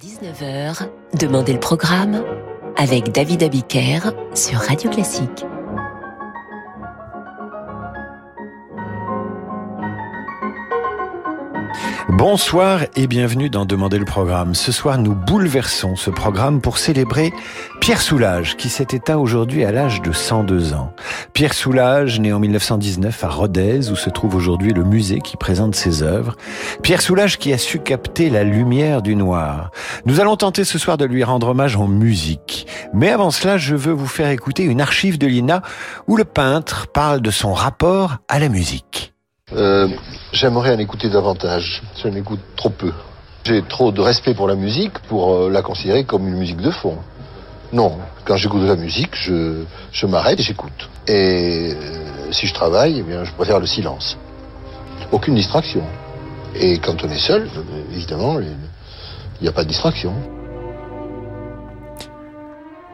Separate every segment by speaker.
Speaker 1: 19h, Demandez le programme avec David Abiker sur Radio Classique.
Speaker 2: Bonsoir et bienvenue dans Demander le programme. Ce soir, nous bouleversons ce programme pour célébrer Pierre Soulages, qui s'est éteint aujourd'hui à l'âge de 102 ans. Pierre Soulages, né en 1919 à Rodez, où se trouve aujourd'hui le musée qui présente ses œuvres. Pierre Soulages qui a su capter la lumière du noir. Nous allons tenter ce soir de lui rendre hommage en musique. Mais avant cela, je veux vous faire écouter une archive de l'INA où le peintre parle de son rapport à la musique.
Speaker 3: Euh, J'aimerais en écouter davantage. Je écoute trop peu. J'ai trop de respect pour la musique pour euh, la considérer comme une musique de fond. Non, quand j'écoute de la musique, je, je m'arrête et j'écoute. Et euh, si je travaille, eh bien, je préfère le silence. Aucune distraction. Et quand on est seul, évidemment, il n'y a pas de distraction.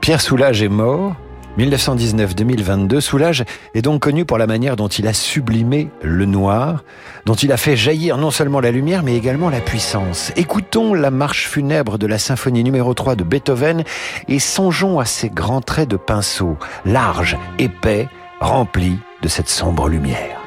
Speaker 2: Pierre Soulages est mort 1919-2022, Soulage est donc connu pour la manière dont il a sublimé le noir, dont il a fait jaillir non seulement la lumière, mais également la puissance. Écoutons la marche funèbre de la symphonie numéro 3 de Beethoven et songeons à ces grands traits de pinceau, larges, épais, remplis de cette sombre lumière.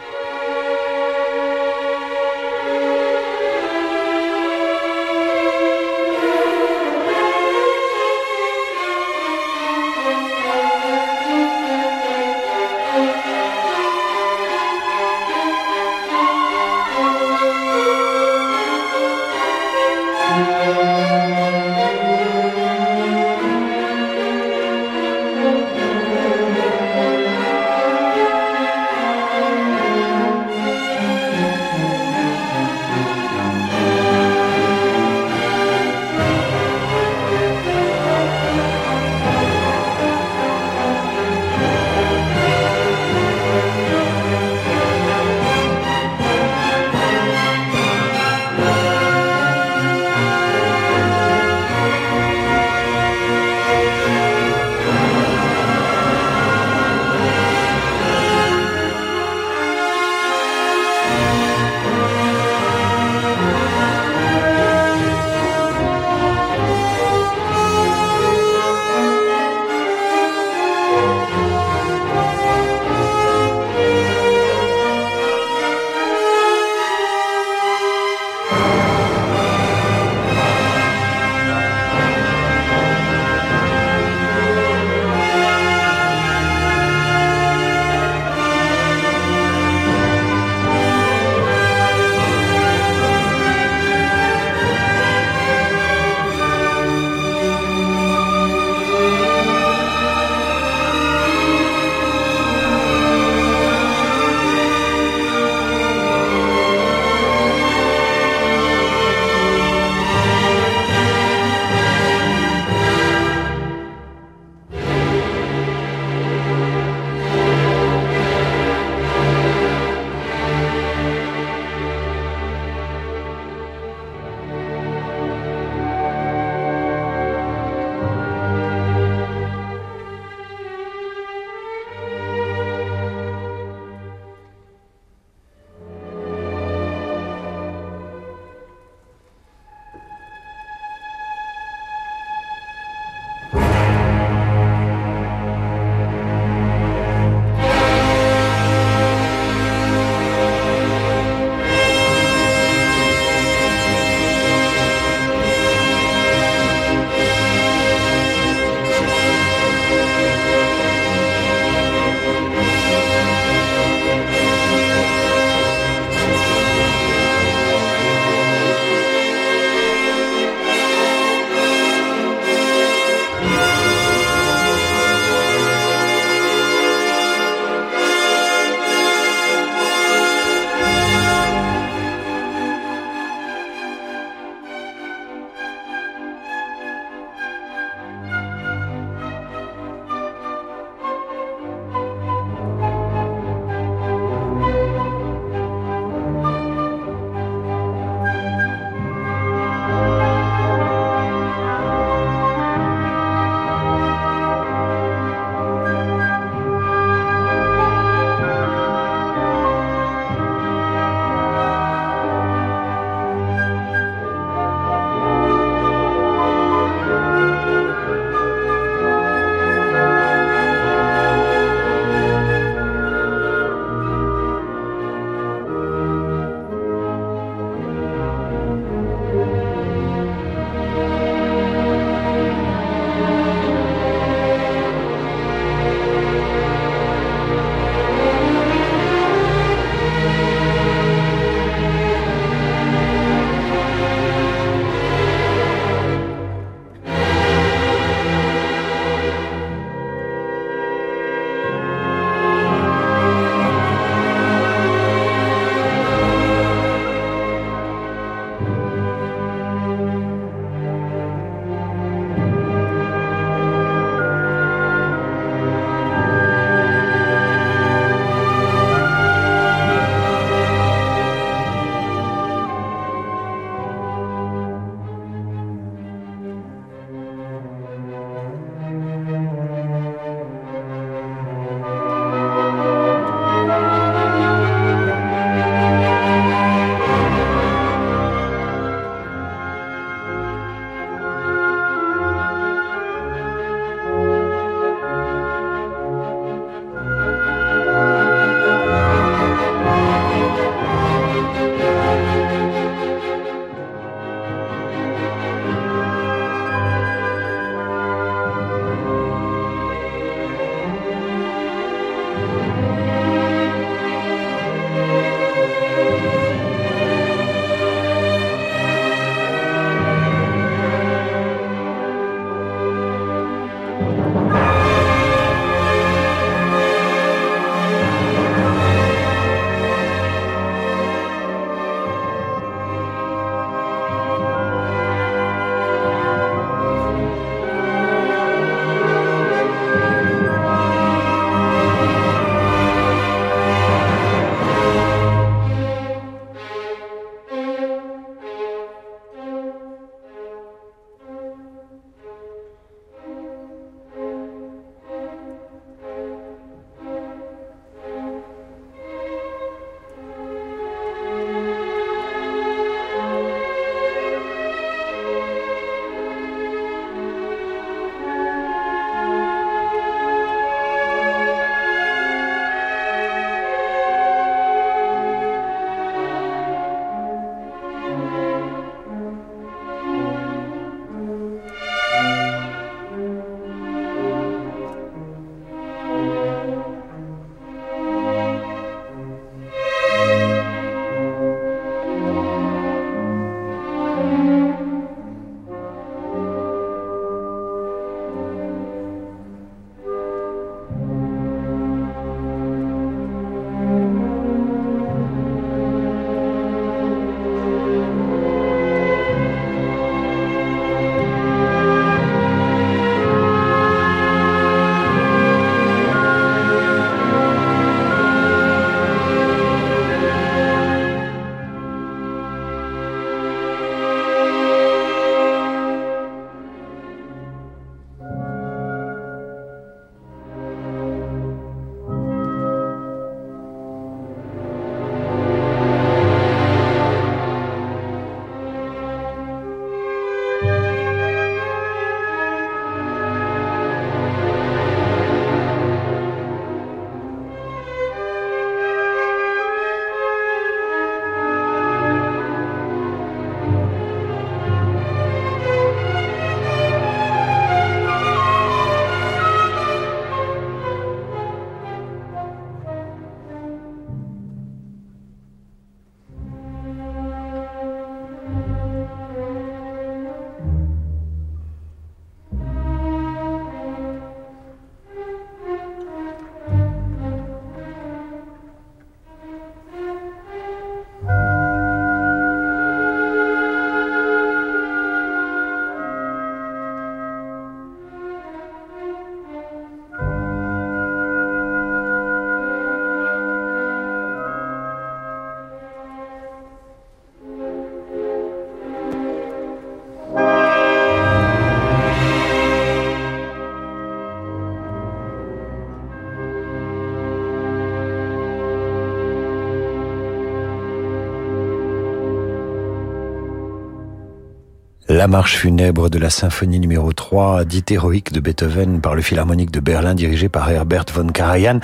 Speaker 2: La marche funèbre de la symphonie numéro 3, dite héroïque de Beethoven par le Philharmonique de Berlin dirigé par Herbert von Karajan.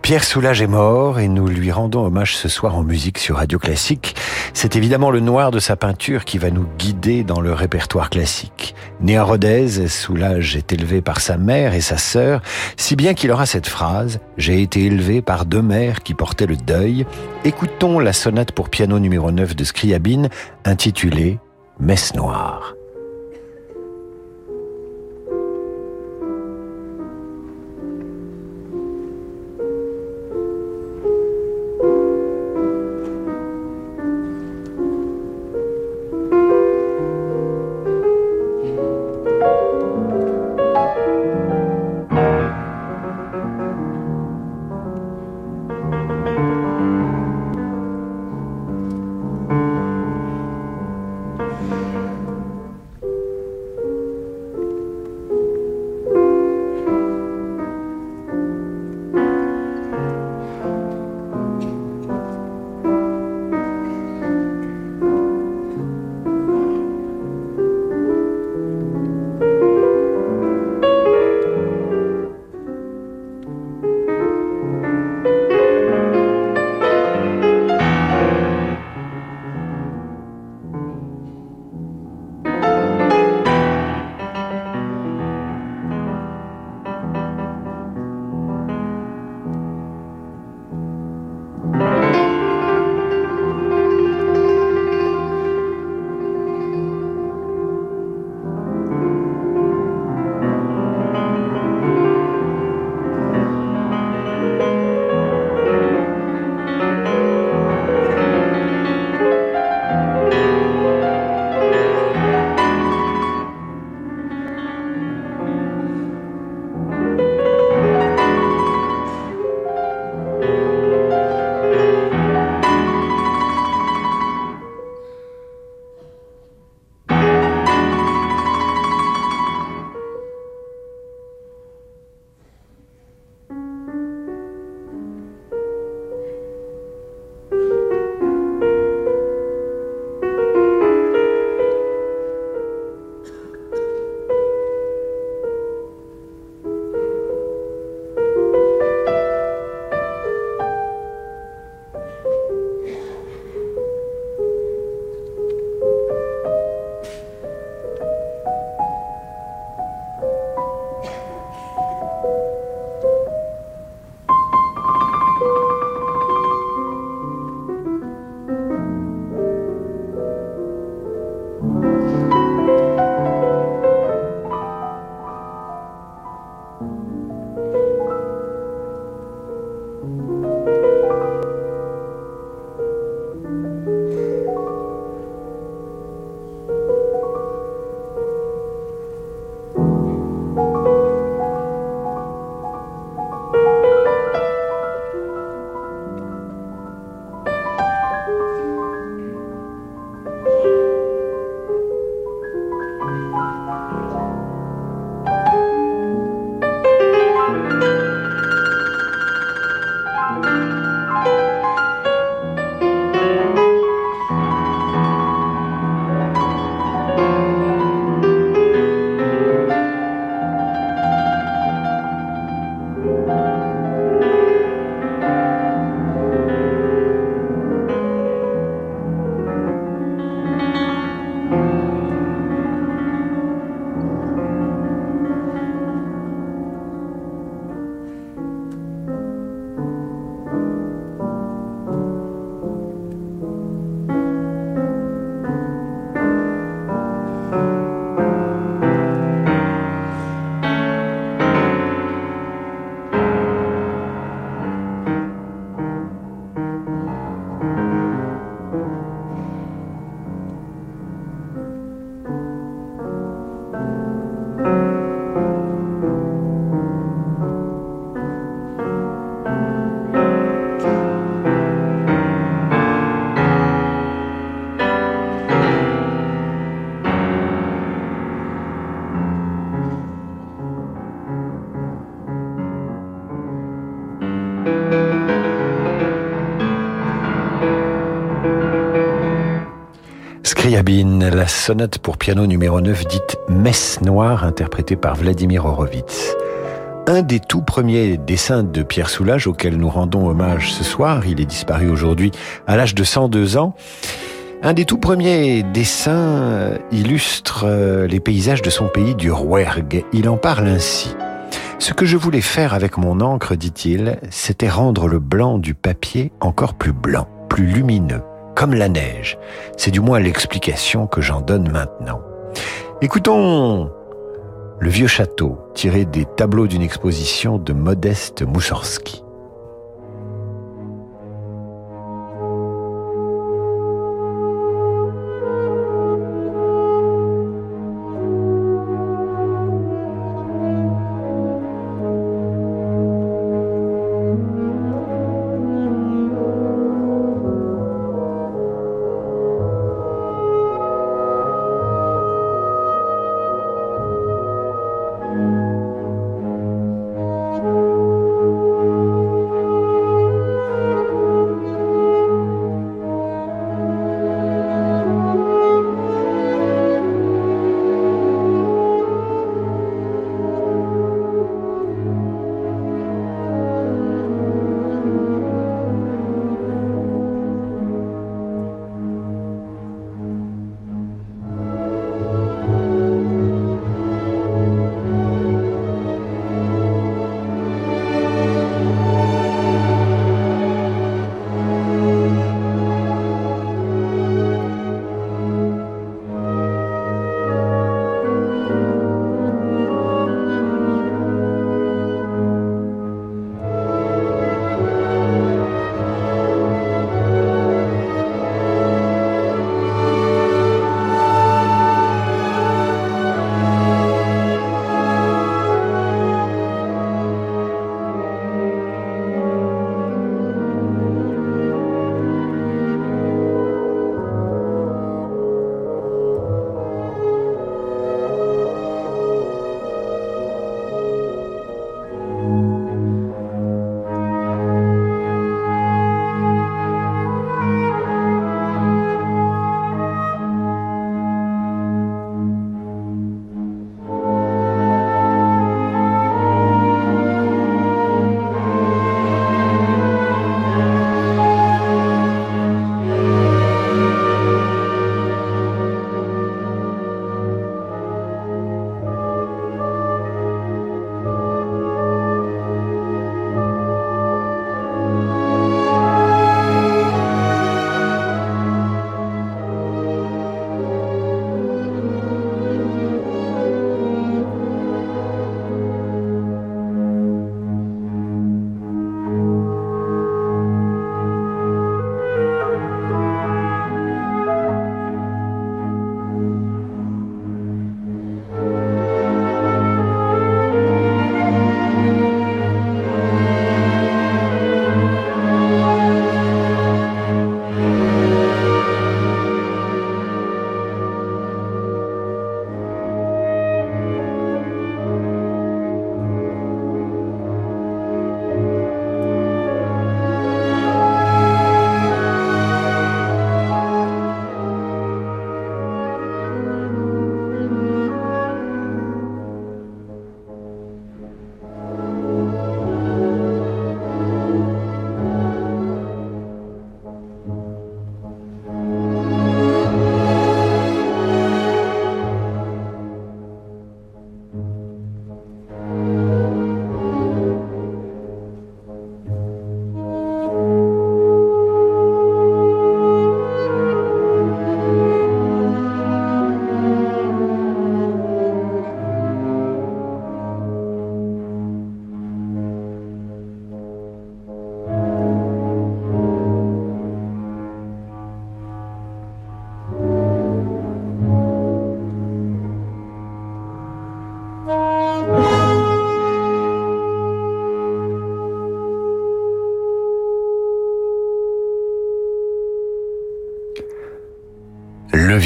Speaker 2: Pierre Soulages est mort et nous lui rendons hommage ce soir en musique sur Radio Classique. C'est évidemment le noir de sa peinture qui va nous guider dans le répertoire classique. Né à Rodez, Soulages est élevé par sa mère et sa sœur, si bien qu'il aura cette phrase « J'ai été élevé par deux mères qui portaient le deuil ». Écoutons la sonate pour piano numéro 9 de Scriabine, intitulée Messe noire. La sonate pour piano numéro 9 dite Messe noire interprétée par Vladimir Horowitz. Un des tout premiers dessins de Pierre Soulages auquel nous rendons hommage ce soir, il est disparu aujourd'hui à l'âge de 102 ans. Un des tout premiers dessins illustre euh, les paysages de son pays du Rouergue. Il en parle ainsi. Ce que je voulais faire avec mon encre, dit-il, c'était rendre le blanc du papier encore plus blanc, plus lumineux comme la neige. C'est du moins l'explication que j'en donne maintenant. Écoutons le vieux château tiré des tableaux d'une exposition de Modeste Moussorski.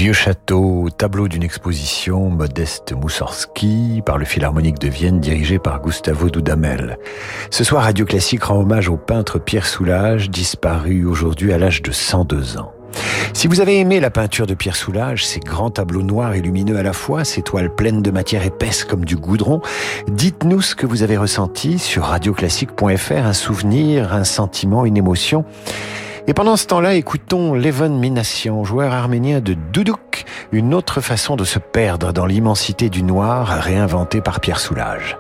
Speaker 2: Vieux château, tableau d'une exposition Modeste Moussorski par le Philharmonique de Vienne dirigé par Gustavo Dudamel. Ce soir, Radio Classique rend hommage au peintre Pierre Soulages, disparu aujourd'hui à l'âge de 102 ans. Si vous avez aimé la peinture de Pierre Soulages, ces grands tableaux noirs et lumineux à la fois, ces toiles pleines de matière épaisse comme du goudron, dites-nous ce que vous avez ressenti sur radioclassique.fr, un souvenir, un sentiment, une émotion. Et pendant ce temps-là, écoutons Levon Minassian, joueur arménien de Doudouk, une autre façon de se perdre dans l'immensité du noir réinventée par Pierre Soulages.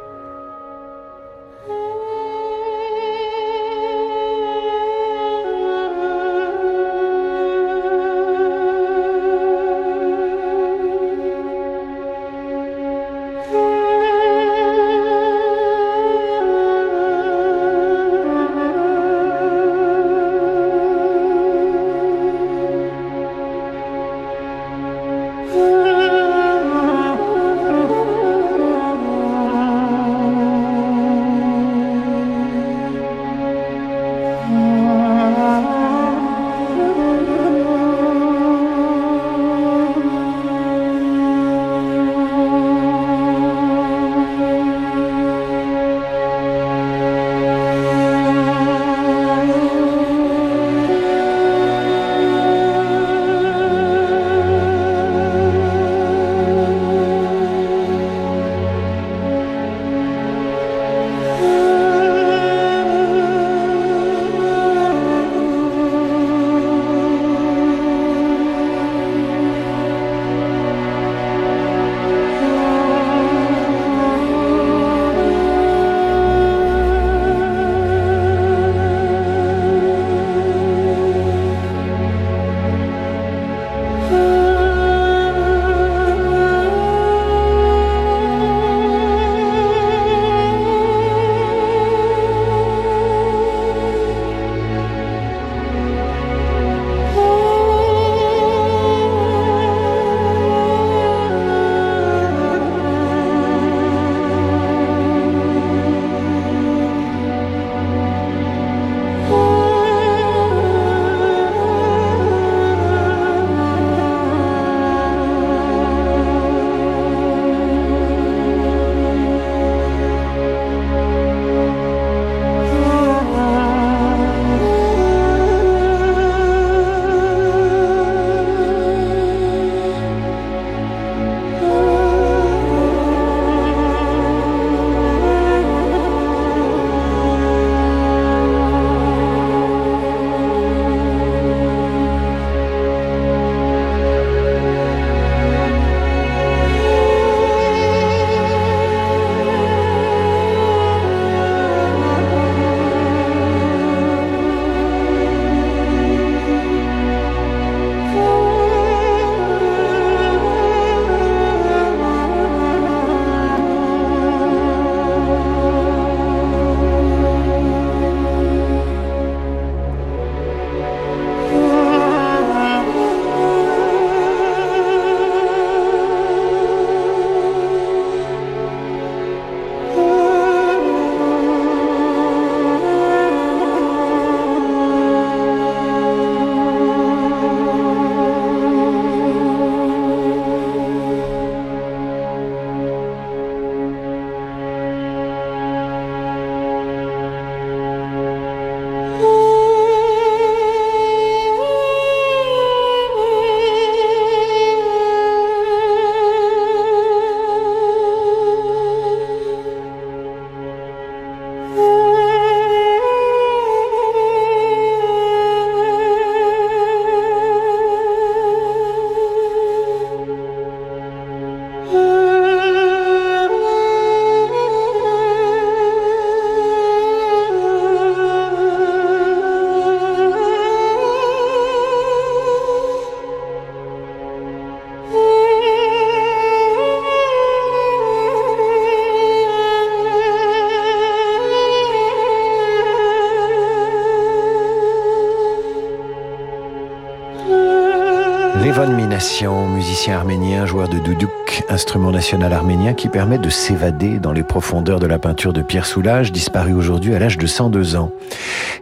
Speaker 2: Musicien arménien, joueur de doudouk, instrument national arménien qui permet de s'évader dans les profondeurs de la peinture de Pierre Soulages, disparu aujourd'hui à l'âge de 102 ans.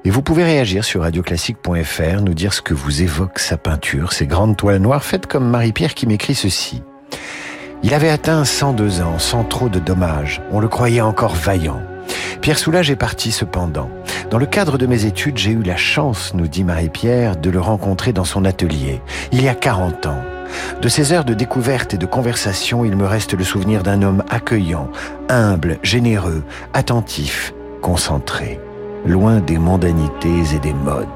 Speaker 2: Et vous pouvez réagir sur radioclassique.fr, nous dire ce que vous évoque sa peinture, ces grandes toiles noires faites comme Marie-Pierre qui m'écrit ceci. Il avait atteint 102 ans, sans trop de dommages. On le croyait encore vaillant. Pierre Soulages est parti cependant. Dans le cadre de mes études, j'ai eu la chance, nous dit Marie-Pierre, de le rencontrer dans son atelier, il y a 40 ans. De ces heures de découverte et de conversation, il me reste le souvenir d'un homme accueillant, humble, généreux, attentif, concentré, loin des mondanités et des modes.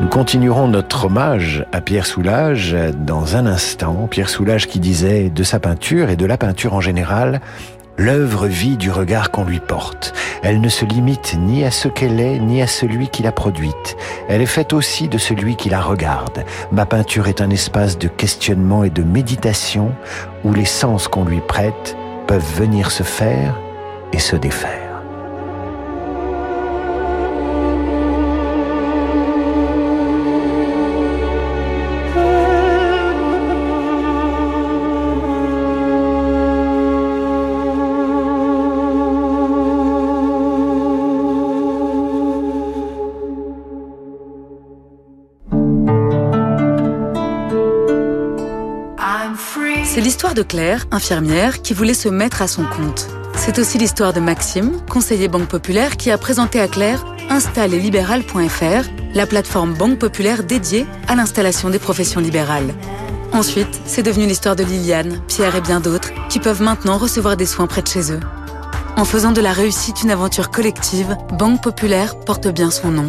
Speaker 2: Nous continuerons notre hommage à Pierre Soulages dans un instant. Pierre Soulages qui disait de sa peinture et de la peinture en général, L'œuvre vit du regard qu'on lui porte. Elle ne se limite ni à ce qu'elle est, ni à celui qui l'a produite. Elle est faite aussi de celui qui la regarde. Ma peinture est un espace de questionnement et de méditation où les sens qu'on lui prête peuvent venir se faire et se défaire.
Speaker 4: De Claire, infirmière, qui voulait se mettre à son compte. C'est aussi l'histoire de Maxime, conseiller Banque Populaire, qui a présenté à Claire installeslibéral.fr, la plateforme Banque Populaire dédiée à l'installation des professions libérales. Ensuite, c'est devenu l'histoire de Liliane, Pierre et bien d'autres, qui peuvent maintenant recevoir des soins près de chez eux. En faisant de la réussite une aventure collective, Banque Populaire porte bien son nom.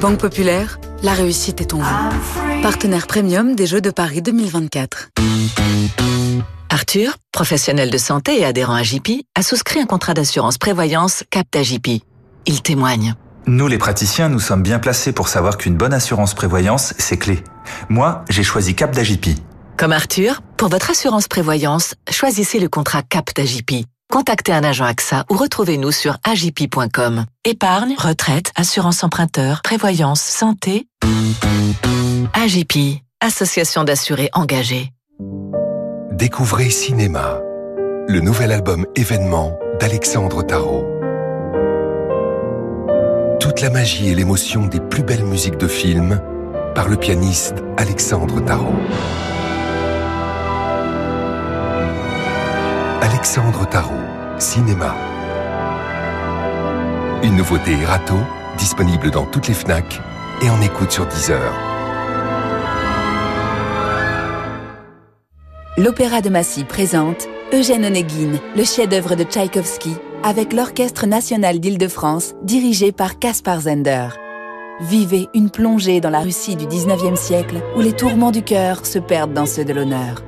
Speaker 4: Banque Populaire, la réussite est en vous. Partenaire premium des Jeux de Paris 2024.
Speaker 1: Arthur, professionnel de santé et adhérent à JP, a souscrit un contrat d'assurance prévoyance Capta JP. Il témoigne.
Speaker 5: Nous, les praticiens, nous sommes bien placés pour savoir qu'une bonne assurance prévoyance, c'est clé. Moi, j'ai choisi Cap d'AJP.
Speaker 1: Comme Arthur, pour votre assurance prévoyance, choisissez le contrat Cap d'AJP. Contactez un agent AXA ou retrouvez-nous sur agip.com. Épargne, retraite, assurance emprunteur, prévoyance, santé. AJP, association d'assurés engagés.
Speaker 6: Découvrez Cinéma, le nouvel album événement d'Alexandre Tarot. Toute la magie et l'émotion des plus belles musiques de film par le pianiste Alexandre Tarot. Alexandre Tarot, Cinéma. Une nouveauté Rato, disponible dans toutes les FNAC et en écoute sur Deezer.
Speaker 7: L'Opéra de Massy présente Eugène Onegin, le chef-d'œuvre de Tchaïkovski, avec l'Orchestre national d'Île-de-France, dirigé par Kaspar Zender. Vivez une plongée dans la Russie du 19e siècle, où les tourments du cœur se perdent dans ceux de l'honneur.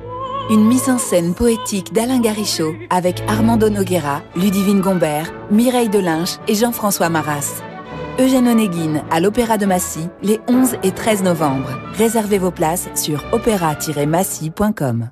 Speaker 7: Une mise en scène poétique d'Alain Garichaud, avec Armando Noguera, Ludivine Gombert, Mireille Delinche et Jean-François Maras. Eugène Onegin à l'Opéra de Massy, les 11 et 13 novembre. Réservez vos places sur opéra-massy.com.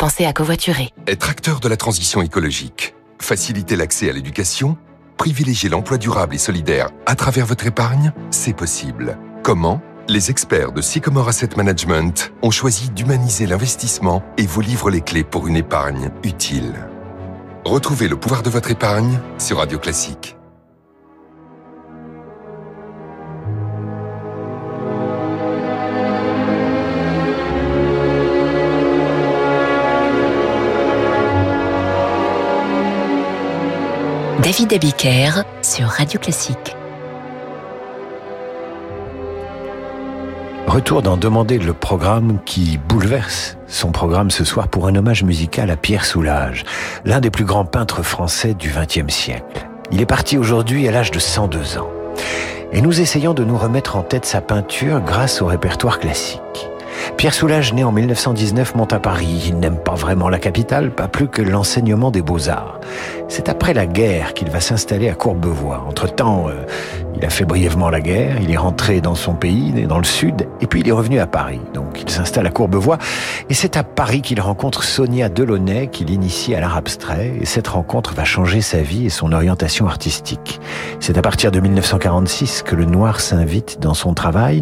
Speaker 8: Pensez à covoiturer.
Speaker 6: Être acteur de la transition écologique, faciliter l'accès à l'éducation, privilégier l'emploi durable et solidaire à travers votre épargne, c'est possible. Comment? Les experts de Sycomore Asset Management ont choisi d'humaniser l'investissement et vous livrent les clés pour une épargne utile. Retrouvez le pouvoir de votre épargne sur Radio Classique.
Speaker 1: David Abiker sur Radio Classique.
Speaker 2: Retour d'en demander le programme qui bouleverse son programme ce soir pour un hommage musical à Pierre Soulages, l'un des plus grands peintres français du XXe siècle. Il est parti aujourd'hui à l'âge de 102 ans. Et nous essayons de nous remettre en tête sa peinture grâce au répertoire classique. Pierre Soulages, né en 1919, monte à Paris. Il n'aime pas vraiment la capitale, pas plus que l'enseignement des beaux-arts. C'est après la guerre qu'il va s'installer à Courbevoie. Entre-temps, euh, il a fait brièvement la guerre, il est rentré dans son pays, dans le sud, et puis il est revenu à Paris. Donc il s'installe à Courbevoie, et c'est à Paris qu'il rencontre Sonia Delaunay, qui l'initie à l'art abstrait, et cette rencontre va changer sa vie et son orientation artistique. C'est à partir de 1946 que le noir s'invite dans son travail,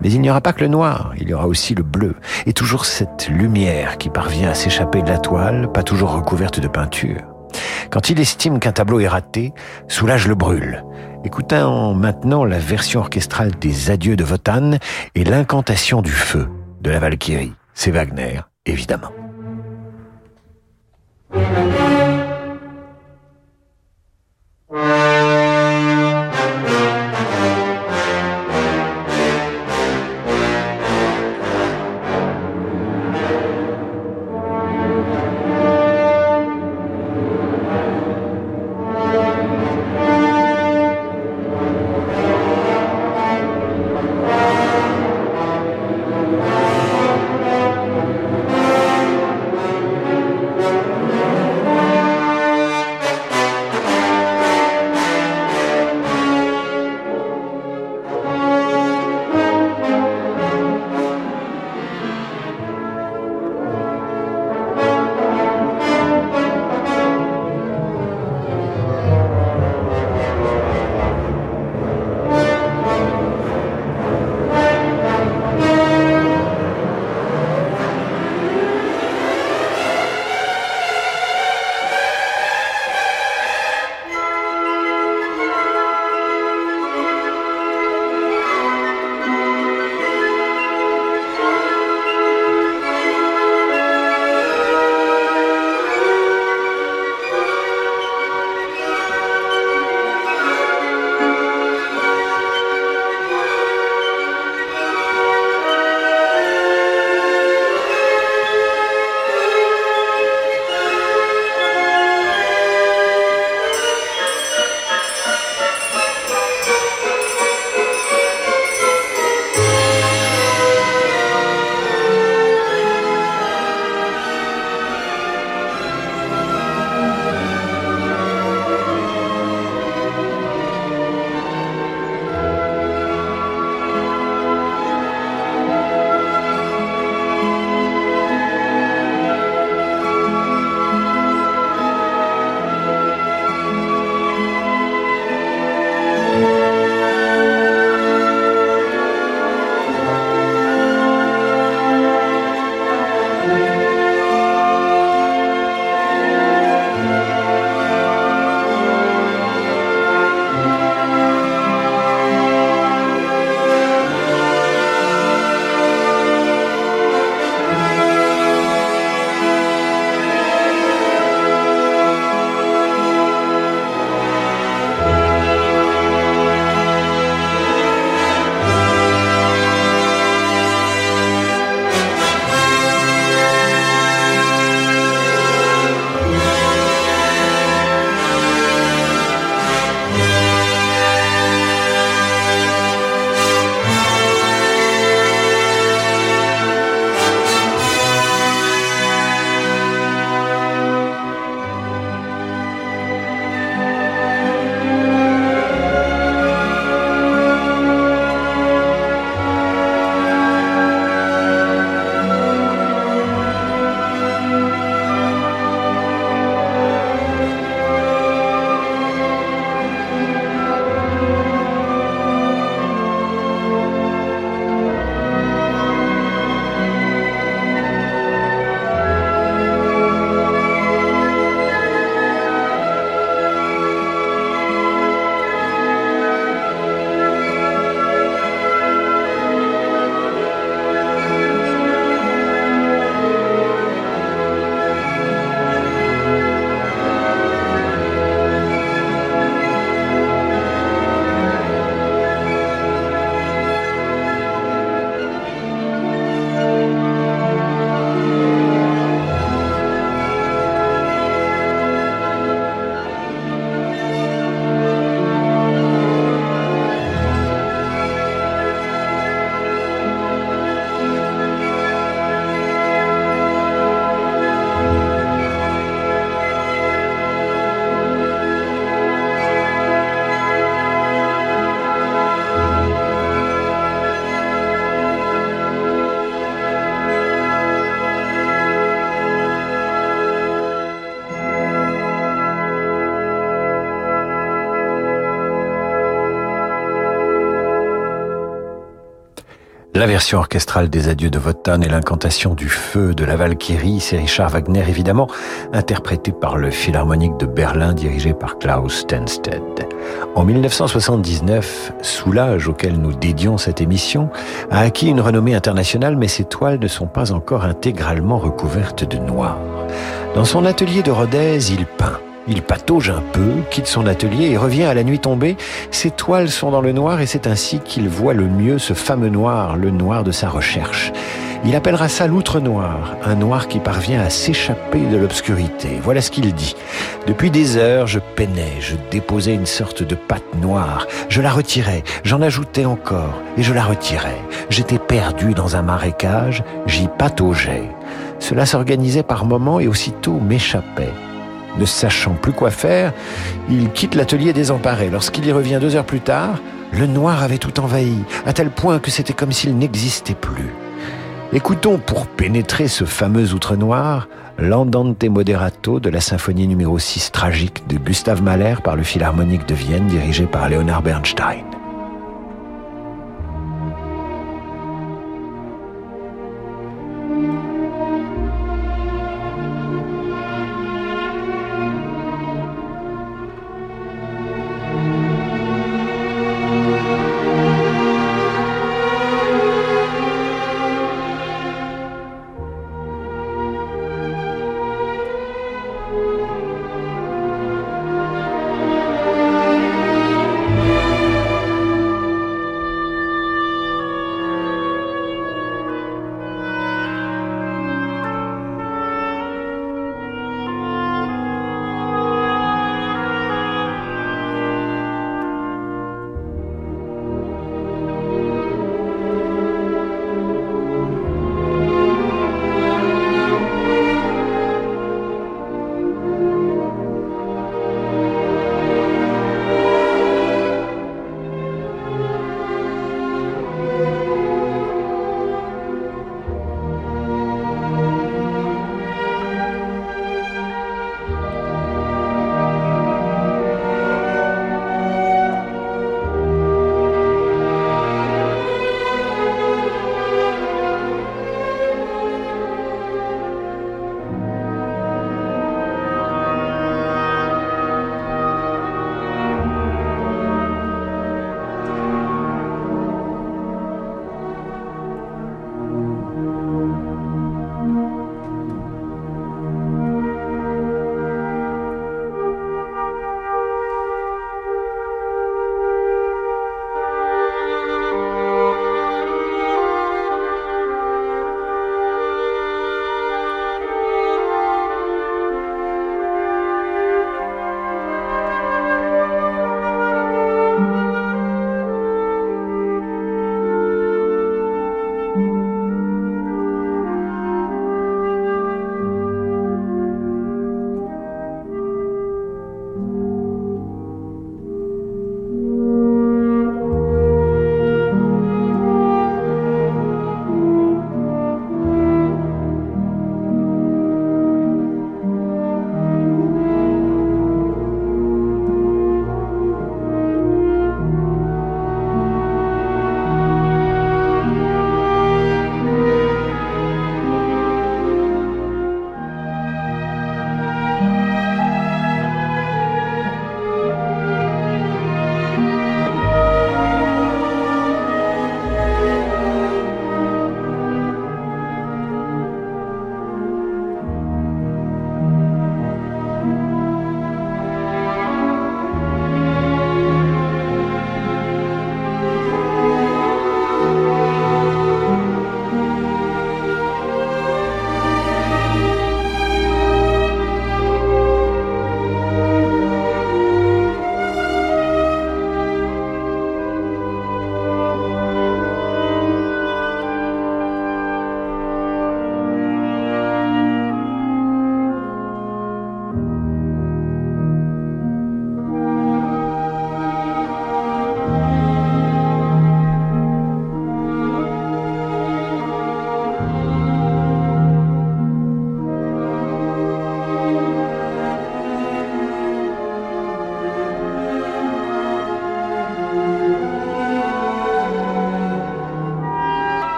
Speaker 2: mais il n'y aura pas que le noir, il y aura aussi le bleu, et toujours cette lumière qui parvient à s'échapper de la toile, pas toujours recouverte de peinture. Quand il estime qu'un tableau est raté, Soulage le brûle. Écoutons maintenant la version orchestrale des Adieux de Wotan et l'incantation du feu de la Valkyrie. C'est Wagner, évidemment. La version orchestrale des adieux de Wotan et l'incantation du feu de la Valkyrie, c'est Richard Wagner évidemment, interprété par le Philharmonique de Berlin dirigé par Klaus Stenstedt. En 1979, Soulage, auquel nous dédions cette émission, a acquis une renommée internationale, mais ses toiles ne sont pas encore intégralement recouvertes de noir. Dans son atelier de Rodez, il peint. Il patauge un peu, quitte son atelier et revient à la nuit tombée. Ses toiles sont dans le noir et c'est ainsi qu'il voit le mieux ce fameux noir, le noir de sa recherche. Il appellera ça l'outre noir, un noir qui parvient à s'échapper de l'obscurité. Voilà ce qu'il dit. Depuis des heures, je peinais, je déposais une sorte de pâte noire. Je la retirais, j'en ajoutais encore, et je la retirais. J'étais perdu dans un marécage, j'y pataugeais. Cela s'organisait par moments et aussitôt m'échappait. Ne sachant plus quoi faire, il quitte l'atelier désemparé. Lorsqu'il y revient deux heures plus tard, le noir avait tout envahi, à tel point que c'était comme s'il n'existait plus. Écoutons pour pénétrer ce fameux outre noir l'Andante Moderato de la symphonie numéro 6 tragique de Gustave Mahler par le Philharmonique de Vienne dirigé par Leonard Bernstein.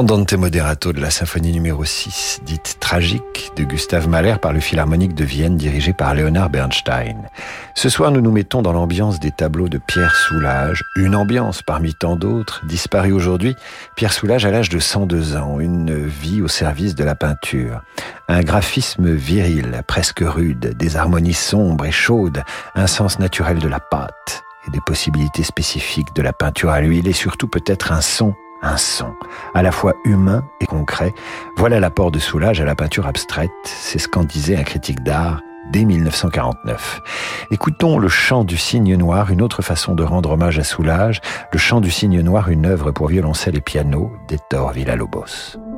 Speaker 2: L'Andante Moderato de la symphonie numéro 6, dite tragique, de Gustave Mahler par le Philharmonique de Vienne dirigé par Leonard Bernstein. Ce soir, nous nous mettons dans l'ambiance des tableaux de Pierre Soulages, une ambiance parmi tant d'autres, disparue aujourd'hui. Pierre Soulages à l'âge de 102 ans, une vie au service de la peinture. Un graphisme viril, presque rude, des harmonies sombres et chaudes, un sens naturel de la pâte et des possibilités spécifiques de la peinture à l'huile et surtout peut-être un son un son, à la fois humain et concret. Voilà l'apport de Soulage à la peinture abstraite, c'est ce qu'en disait un critique d'art dès 1949. Écoutons le chant du cygne noir, une autre façon de rendre hommage à Soulage, le chant du cygne noir, une œuvre pour violoncelle et piano d'Hector Villa-Lobos.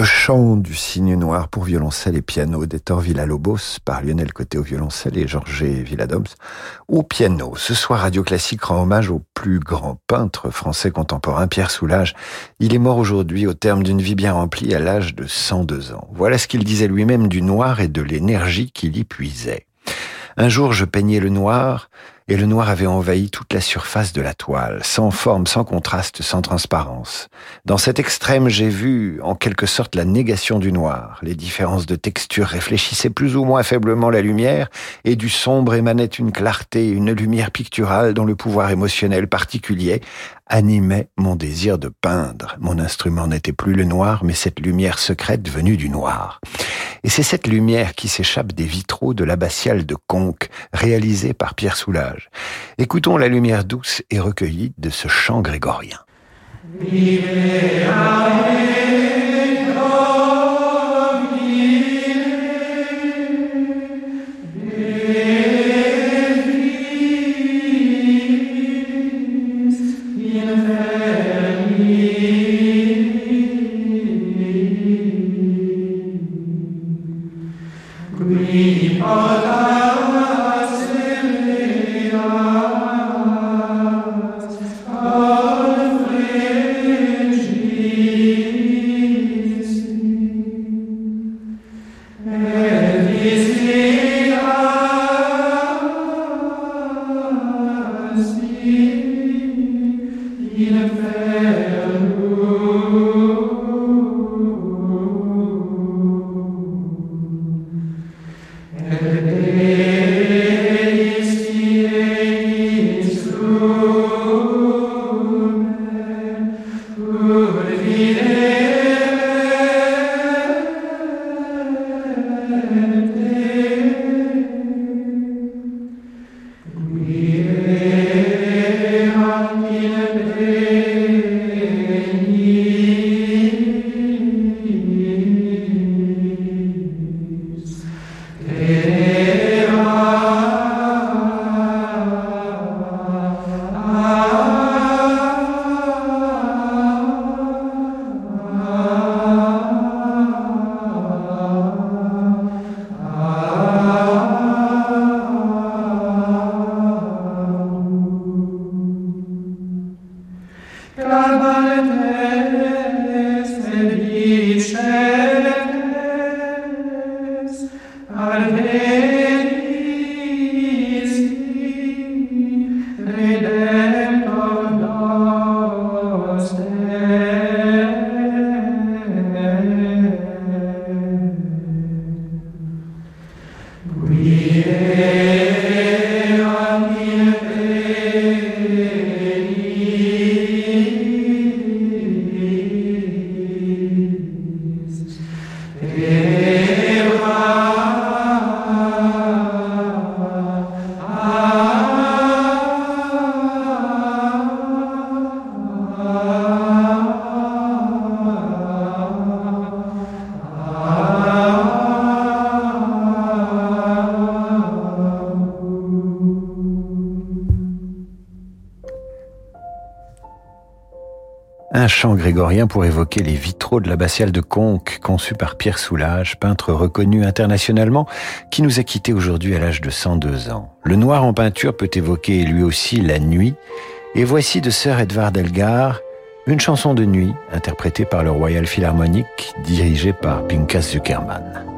Speaker 2: Le chant du cygne noir pour violoncelle et piano d'Hector Villa-Lobos par Lionel Côté au violoncelle et Georges Villadoms au piano. Ce soir, Radio Classique rend hommage au plus grand peintre français contemporain, Pierre Soulages. Il est mort aujourd'hui au terme d'une vie bien remplie à l'âge de 102 ans. Voilà ce qu'il disait lui-même du noir et de l'énergie qu'il y puisait. Un jour, je peignais le noir, et le noir avait envahi toute la surface de la toile, sans forme, sans contraste, sans transparence. Dans cet extrême, j'ai vu en quelque sorte la négation du noir. Les différences de texture réfléchissaient plus ou moins faiblement la lumière, et du sombre émanait une clarté, une lumière picturale dont le pouvoir émotionnel particulier animait mon désir de peindre. Mon instrument n'était plus le noir, mais cette lumière secrète venue du noir. Et c'est cette lumière qui s'échappe des vitraux de l'abbatiale de Conques, réalisée par Pierre Soulages. Écoutons la lumière douce et recueillie de ce chant grégorien. Chant grégorien pour évoquer les vitraux de l'abbatiale de Conques, conçu par Pierre Soulages, peintre reconnu internationalement, qui nous a quittés aujourd'hui à l'âge de 102 ans. Le noir en peinture peut évoquer lui aussi la nuit, et voici de Sir Edvard Elgar, une chanson de nuit interprétée par le Royal Philharmonic, dirigée par Pinkas Zuckerman.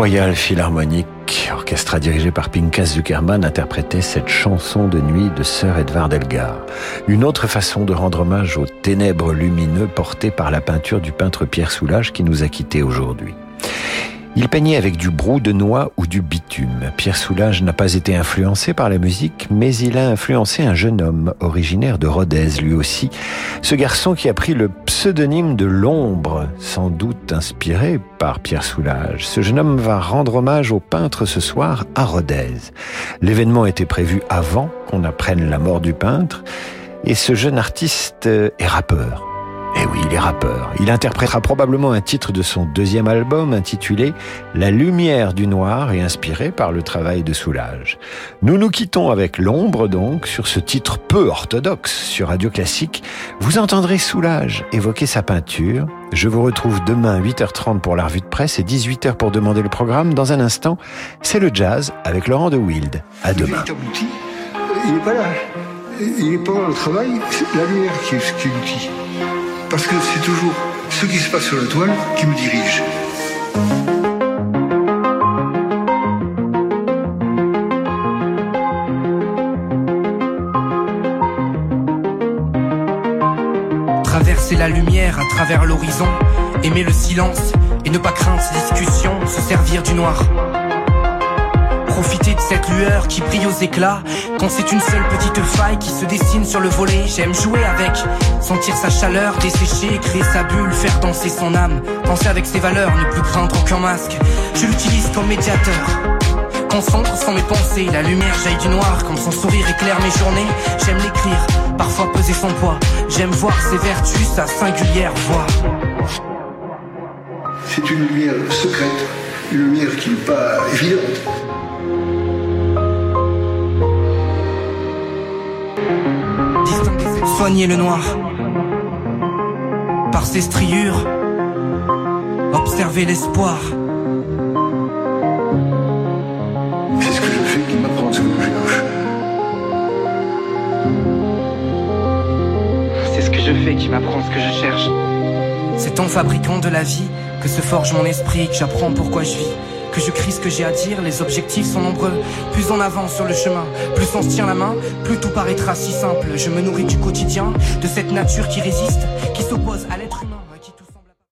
Speaker 2: Royal Philharmonic, orchestre dirigé par Pinkas Zuckerman, interprétait cette chanson de nuit de Sir Edvard Elgar. Une autre façon de rendre hommage aux ténèbres lumineux portés par la peinture du peintre Pierre Soulages qui nous a quittés aujourd'hui. Il peignait avec du brou de noix ou du bitume. Pierre Soulages n'a pas été influencé par la musique, mais il a influencé un jeune homme originaire de Rodez, lui aussi. Ce garçon qui a pris le pseudonyme de l'ombre, sans doute inspiré par Pierre Soulages. Ce jeune homme va rendre hommage au peintre ce soir à Rodez. L'événement était prévu avant qu'on apprenne la mort du peintre, et ce jeune artiste est rappeur. Eh oui, il est rappeur. Il interprétera probablement un titre de son deuxième album intitulé La lumière du noir et inspiré par le travail de Soulage. Nous nous quittons avec l'ombre donc sur ce titre peu orthodoxe sur Radio Classique. Vous entendrez Soulage évoquer sa peinture. Je vous retrouve demain 8h30 pour la revue de presse et 18h pour demander le programme. Dans un instant, c'est le jazz avec Laurent de Wild. À demain.
Speaker 9: Il n'est pas là. Il n'est pas dans le travail. C'est la lumière qui qui est l'outil parce que c'est toujours ce qui se passe sur la toile qui me dirige.
Speaker 10: Traverser la lumière à travers l'horizon, aimer le silence et ne pas craindre ces discussions, se servir du noir. Profiter de cette lueur qui brille aux éclats. Quand c'est une seule petite faille qui se dessine sur le volet J'aime jouer avec, sentir sa chaleur Dessécher, créer sa bulle, faire danser son âme. Penser avec ses valeurs, ne plus craindre aucun masque. Je l'utilise comme médiateur. Concentre sans mes pensées, la lumière jaillit du noir. Comme son sourire éclaire mes journées J'aime l'écrire, parfois peser son poids. J'aime voir ses vertus, sa singulière voix.
Speaker 9: C'est une lumière secrète, une lumière qui n'est pas évidente
Speaker 10: soigner le noir. Par ses striures, observer l'espoir.
Speaker 9: C'est ce que je fais qui m'apprend ce que je cherche.
Speaker 10: C'est ce que je fais qui m'apprend ce que je cherche. C'est en fabriquant de la vie que se forge mon esprit, que j'apprends pourquoi je vis que je crie ce que j'ai à dire, les objectifs sont nombreux. Plus on avance sur le chemin, plus on se tient la main, plus tout paraîtra si simple. Je me nourris du quotidien, de cette nature qui résiste, qui s'oppose.